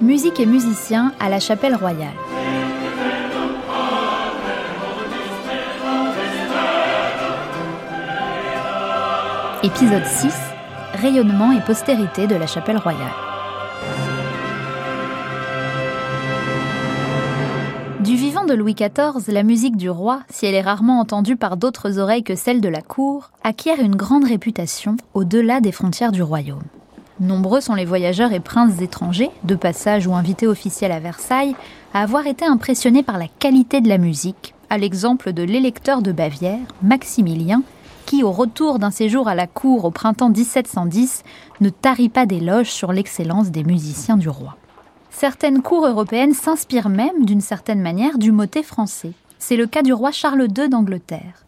musique et musiciens à la Chapelle Royale. Épisode 6 Rayonnement et postérité de la Chapelle Royale. Du vivant de Louis XIV, la musique du roi, si elle est rarement entendue par d'autres oreilles que celle de la cour, acquiert une grande réputation au-delà des frontières du royaume. Nombreux sont les voyageurs et princes étrangers, de passage ou invités officiels à Versailles, à avoir été impressionnés par la qualité de la musique, à l'exemple de l'électeur de Bavière, Maximilien, qui, au retour d'un séjour à la cour au printemps 1710, ne tarit pas d'éloges sur l'excellence des musiciens du roi. Certaines cours européennes s'inspirent même, d'une certaine manière, du motet français. C'est le cas du roi Charles II d'Angleterre.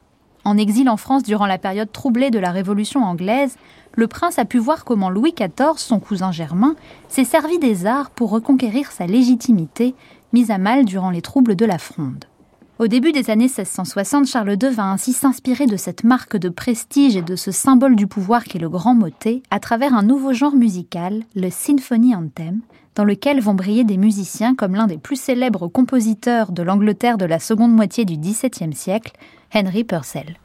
En exil en France durant la période troublée de la Révolution anglaise, le prince a pu voir comment Louis XIV, son cousin germain, s'est servi des arts pour reconquérir sa légitimité, mise à mal durant les troubles de la Fronde. Au début des années 1660, Charles II va ainsi s'inspirer de cette marque de prestige et de ce symbole du pouvoir qu'est le grand motet à travers un nouveau genre musical, le Symphony Anthem, dans lequel vont briller des musiciens comme l'un des plus célèbres compositeurs de l'Angleterre de la seconde moitié du XVIIe siècle, Henry Purcell.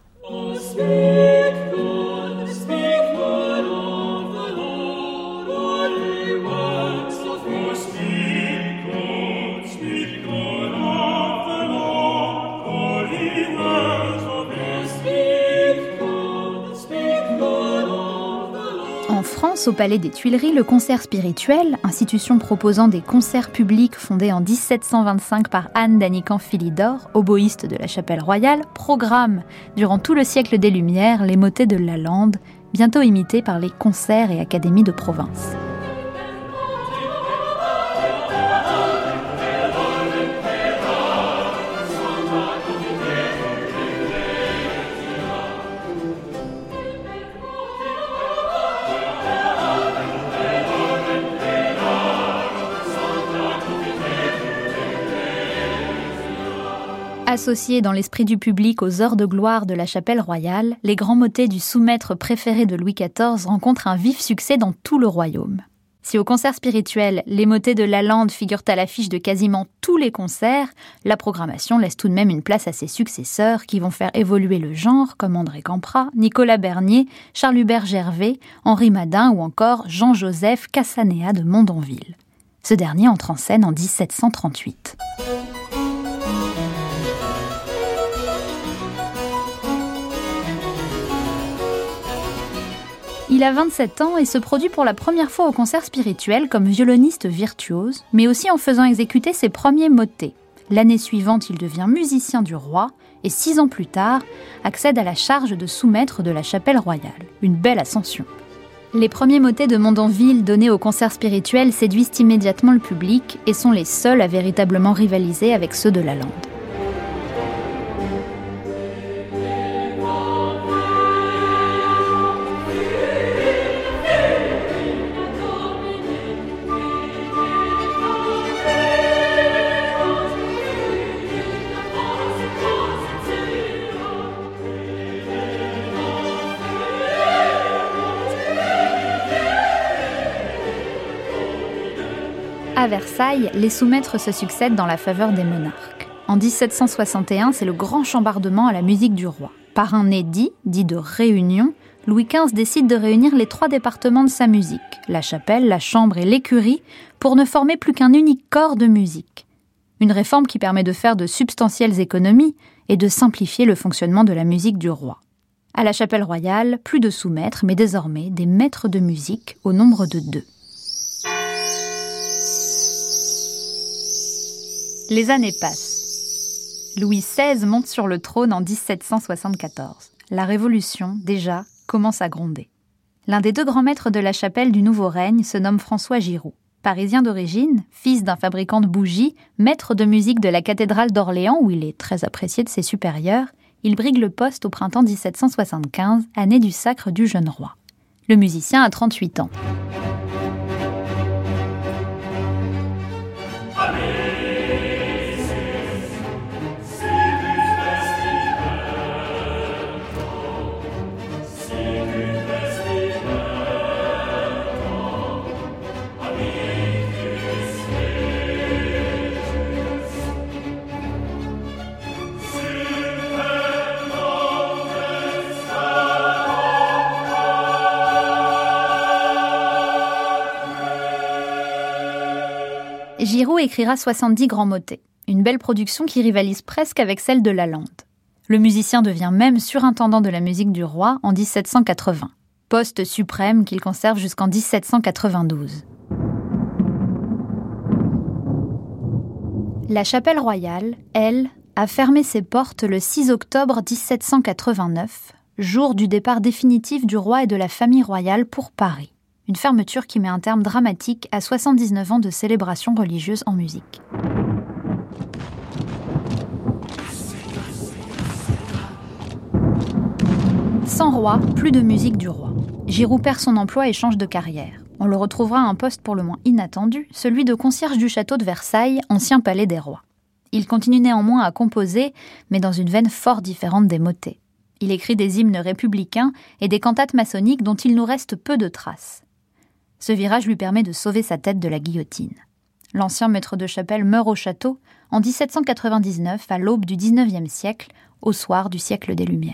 Au Palais des Tuileries, le concert spirituel, institution proposant des concerts publics fondée en 1725 par Anne d'Anican Philidor, oboïste de la Chapelle Royale, programme durant tout le siècle des Lumières les motets de Lalande, bientôt imités par les concerts et académies de province. Associés dans l'esprit du public aux heures de gloire de la chapelle royale, les grands motets du sous-maître préféré de Louis XIV rencontrent un vif succès dans tout le royaume. Si au concert spirituel, les motets de Lalande figurent à l'affiche de quasiment tous les concerts, la programmation laisse tout de même une place à ses successeurs qui vont faire évoluer le genre, comme André Camprat, Nicolas Bernier, Charles-Hubert Gervais, Henri Madin ou encore Jean-Joseph Cassanéa de Mondonville. Ce dernier entre en scène en 1738. Il a 27 ans et se produit pour la première fois au concert spirituel comme violoniste virtuose, mais aussi en faisant exécuter ses premiers motets. L'année suivante, il devient musicien du roi et six ans plus tard, accède à la charge de sous-maître de la chapelle royale. Une belle ascension. Les premiers motets de Mondonville donnés au concert spirituel séduisent immédiatement le public et sont les seuls à véritablement rivaliser avec ceux de la lande. À Versailles, les sous-maîtres se succèdent dans la faveur des monarques. En 1761, c'est le grand chambardement à la musique du roi. Par un édit, dit de réunion, Louis XV décide de réunir les trois départements de sa musique, la chapelle, la chambre et l'écurie, pour ne former plus qu'un unique corps de musique. Une réforme qui permet de faire de substantielles économies et de simplifier le fonctionnement de la musique du roi. À la chapelle royale, plus de sous-maîtres, mais désormais des maîtres de musique au nombre de deux. Les années passent. Louis XVI monte sur le trône en 1774. La Révolution, déjà, commence à gronder. L'un des deux grands maîtres de la chapelle du nouveau règne se nomme François Giroud. Parisien d'origine, fils d'un fabricant de bougies, maître de musique de la cathédrale d'Orléans où il est très apprécié de ses supérieurs, il brigue le poste au printemps 1775, année du sacre du jeune roi. Le musicien a 38 ans. Giroud écrira 70 grands motets, une belle production qui rivalise presque avec celle de Lalande. Le musicien devient même surintendant de la musique du roi en 1780, poste suprême qu'il conserve jusqu'en 1792. La chapelle royale, elle, a fermé ses portes le 6 octobre 1789, jour du départ définitif du roi et de la famille royale pour Paris. Une fermeture qui met un terme dramatique à 79 ans de célébration religieuse en musique. Sans roi, plus de musique du roi. Giroud perd son emploi et change de carrière. On le retrouvera à un poste pour le moins inattendu, celui de concierge du château de Versailles, ancien palais des rois. Il continue néanmoins à composer, mais dans une veine fort différente des motets. Il écrit des hymnes républicains et des cantates maçonniques dont il nous reste peu de traces. Ce virage lui permet de sauver sa tête de la guillotine. L'ancien maître de chapelle meurt au château en 1799, à l'aube du XIXe siècle, au soir du siècle des Lumières.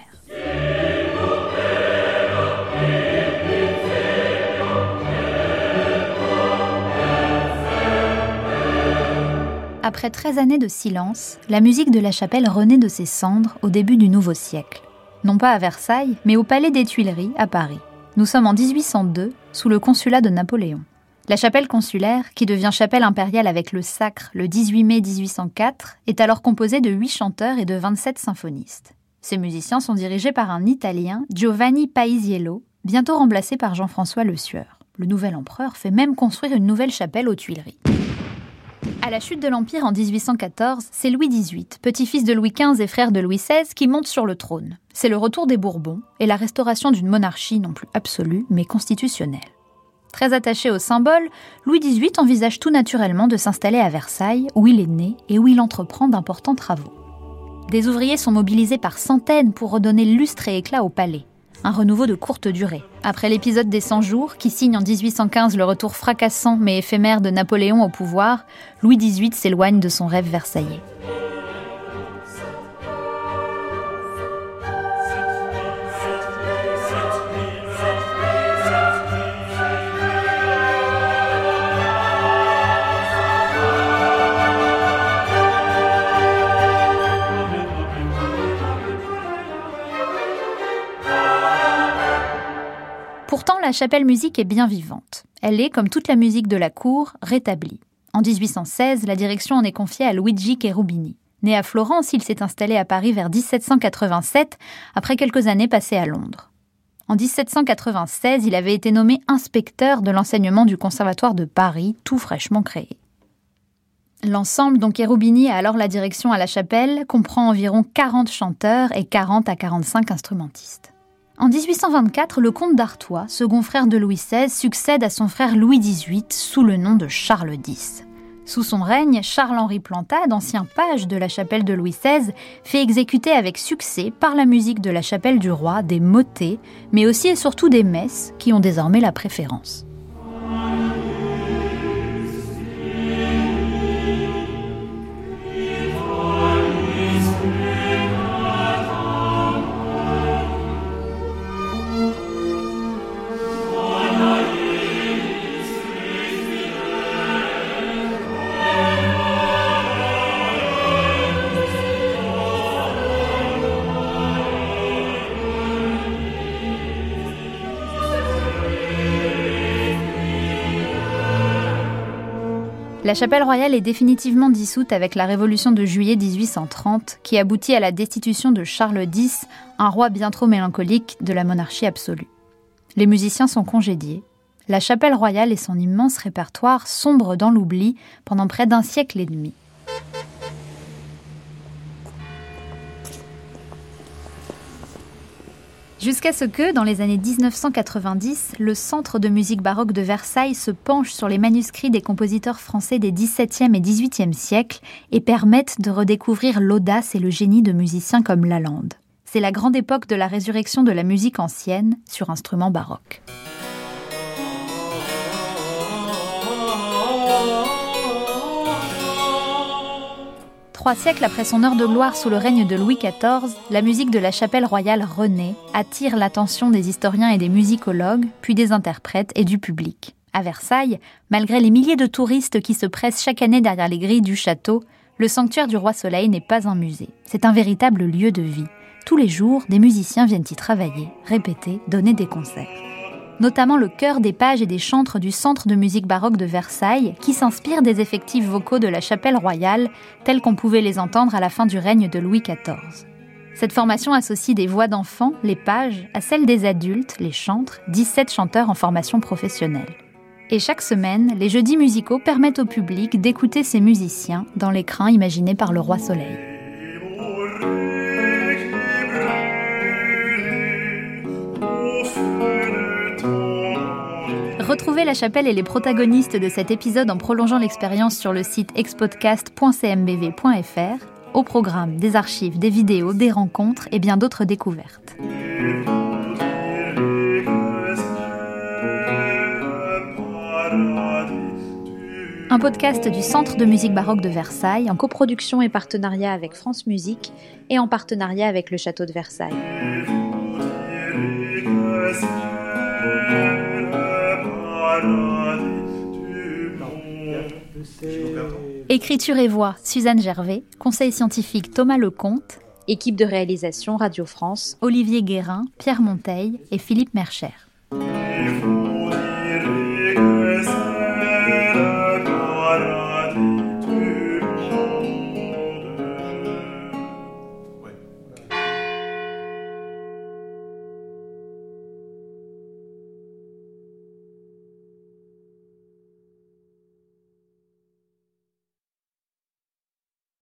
Après 13 années de silence, la musique de la chapelle renaît de ses cendres au début du nouveau siècle. Non pas à Versailles, mais au Palais des Tuileries, à Paris. Nous sommes en 1802, sous le consulat de Napoléon. La chapelle consulaire, qui devient chapelle impériale avec le sacre le 18 mai 1804, est alors composée de 8 chanteurs et de 27 symphonistes. Ces musiciens sont dirigés par un Italien, Giovanni Paisiello, bientôt remplacé par Jean-François Le Sueur. Le nouvel empereur fait même construire une nouvelle chapelle aux Tuileries. À la chute de l'Empire en 1814, c'est Louis XVIII, petit-fils de Louis XV et frère de Louis XVI, qui monte sur le trône. C'est le retour des Bourbons et la restauration d'une monarchie non plus absolue, mais constitutionnelle. Très attaché au symbole, Louis XVIII envisage tout naturellement de s'installer à Versailles, où il est né et où il entreprend d'importants travaux. Des ouvriers sont mobilisés par centaines pour redonner lustre et éclat au palais un renouveau de courte durée. Après l'épisode des 100 jours, qui signe en 1815 le retour fracassant mais éphémère de Napoléon au pouvoir, Louis XVIII s'éloigne de son rêve versaillais. Pourtant, la chapelle musique est bien vivante. Elle est, comme toute la musique de la cour, rétablie. En 1816, la direction en est confiée à Luigi Cherubini. Né à Florence, il s'est installé à Paris vers 1787, après quelques années passées à Londres. En 1796, il avait été nommé inspecteur de l'enseignement du Conservatoire de Paris, tout fraîchement créé. L'ensemble dont Cherubini a alors la direction à la chapelle comprend environ 40 chanteurs et 40 à 45 instrumentistes. En 1824, le comte d'Artois, second frère de Louis XVI, succède à son frère Louis XVIII sous le nom de Charles X. Sous son règne, Charles-Henri Plantade, ancien page de la chapelle de Louis XVI, fait exécuter avec succès par la musique de la chapelle du roi des motets, mais aussi et surtout des messes qui ont désormais la préférence. La chapelle royale est définitivement dissoute avec la révolution de juillet 1830, qui aboutit à la destitution de Charles X, un roi bien trop mélancolique de la monarchie absolue. Les musiciens sont congédiés. La chapelle royale et son immense répertoire sombrent dans l'oubli pendant près d'un siècle et demi. Jusqu'à ce que, dans les années 1990, le Centre de musique baroque de Versailles se penche sur les manuscrits des compositeurs français des XVIIe et XVIIIe siècles et permette de redécouvrir l'audace et le génie de musiciens comme Lalande. C'est la grande époque de la résurrection de la musique ancienne sur instruments baroques. Trois siècles après son heure de gloire sous le règne de Louis XIV, la musique de la chapelle royale renaît, attire l'attention des historiens et des musicologues, puis des interprètes et du public. À Versailles, malgré les milliers de touristes qui se pressent chaque année derrière les grilles du château, le sanctuaire du roi Soleil n'est pas un musée, c'est un véritable lieu de vie. Tous les jours, des musiciens viennent y travailler, répéter, donner des concerts. Notamment le chœur des pages et des chantres du Centre de musique baroque de Versailles, qui s'inspire des effectifs vocaux de la chapelle royale, tels qu'on pouvait les entendre à la fin du règne de Louis XIV. Cette formation associe des voix d'enfants, les pages, à celles des adultes, les chantres, 17 chanteurs en formation professionnelle. Et chaque semaine, les jeudis musicaux permettent au public d'écouter ces musiciens dans l'écran imaginé par le roi Soleil. Retrouvez la chapelle et les protagonistes de cet épisode en prolongeant l'expérience sur le site expodcast.cmbv.fr, au programme des archives, des vidéos, des rencontres et bien d'autres découvertes. Un podcast du Centre de musique baroque de Versailles en coproduction et partenariat avec France Musique et en partenariat avec le Château de Versailles. Écriture et voix, Suzanne Gervais. Conseil scientifique, Thomas Lecomte. Équipe de réalisation, Radio France, Olivier Guérin, Pierre Monteil et Philippe Mercher.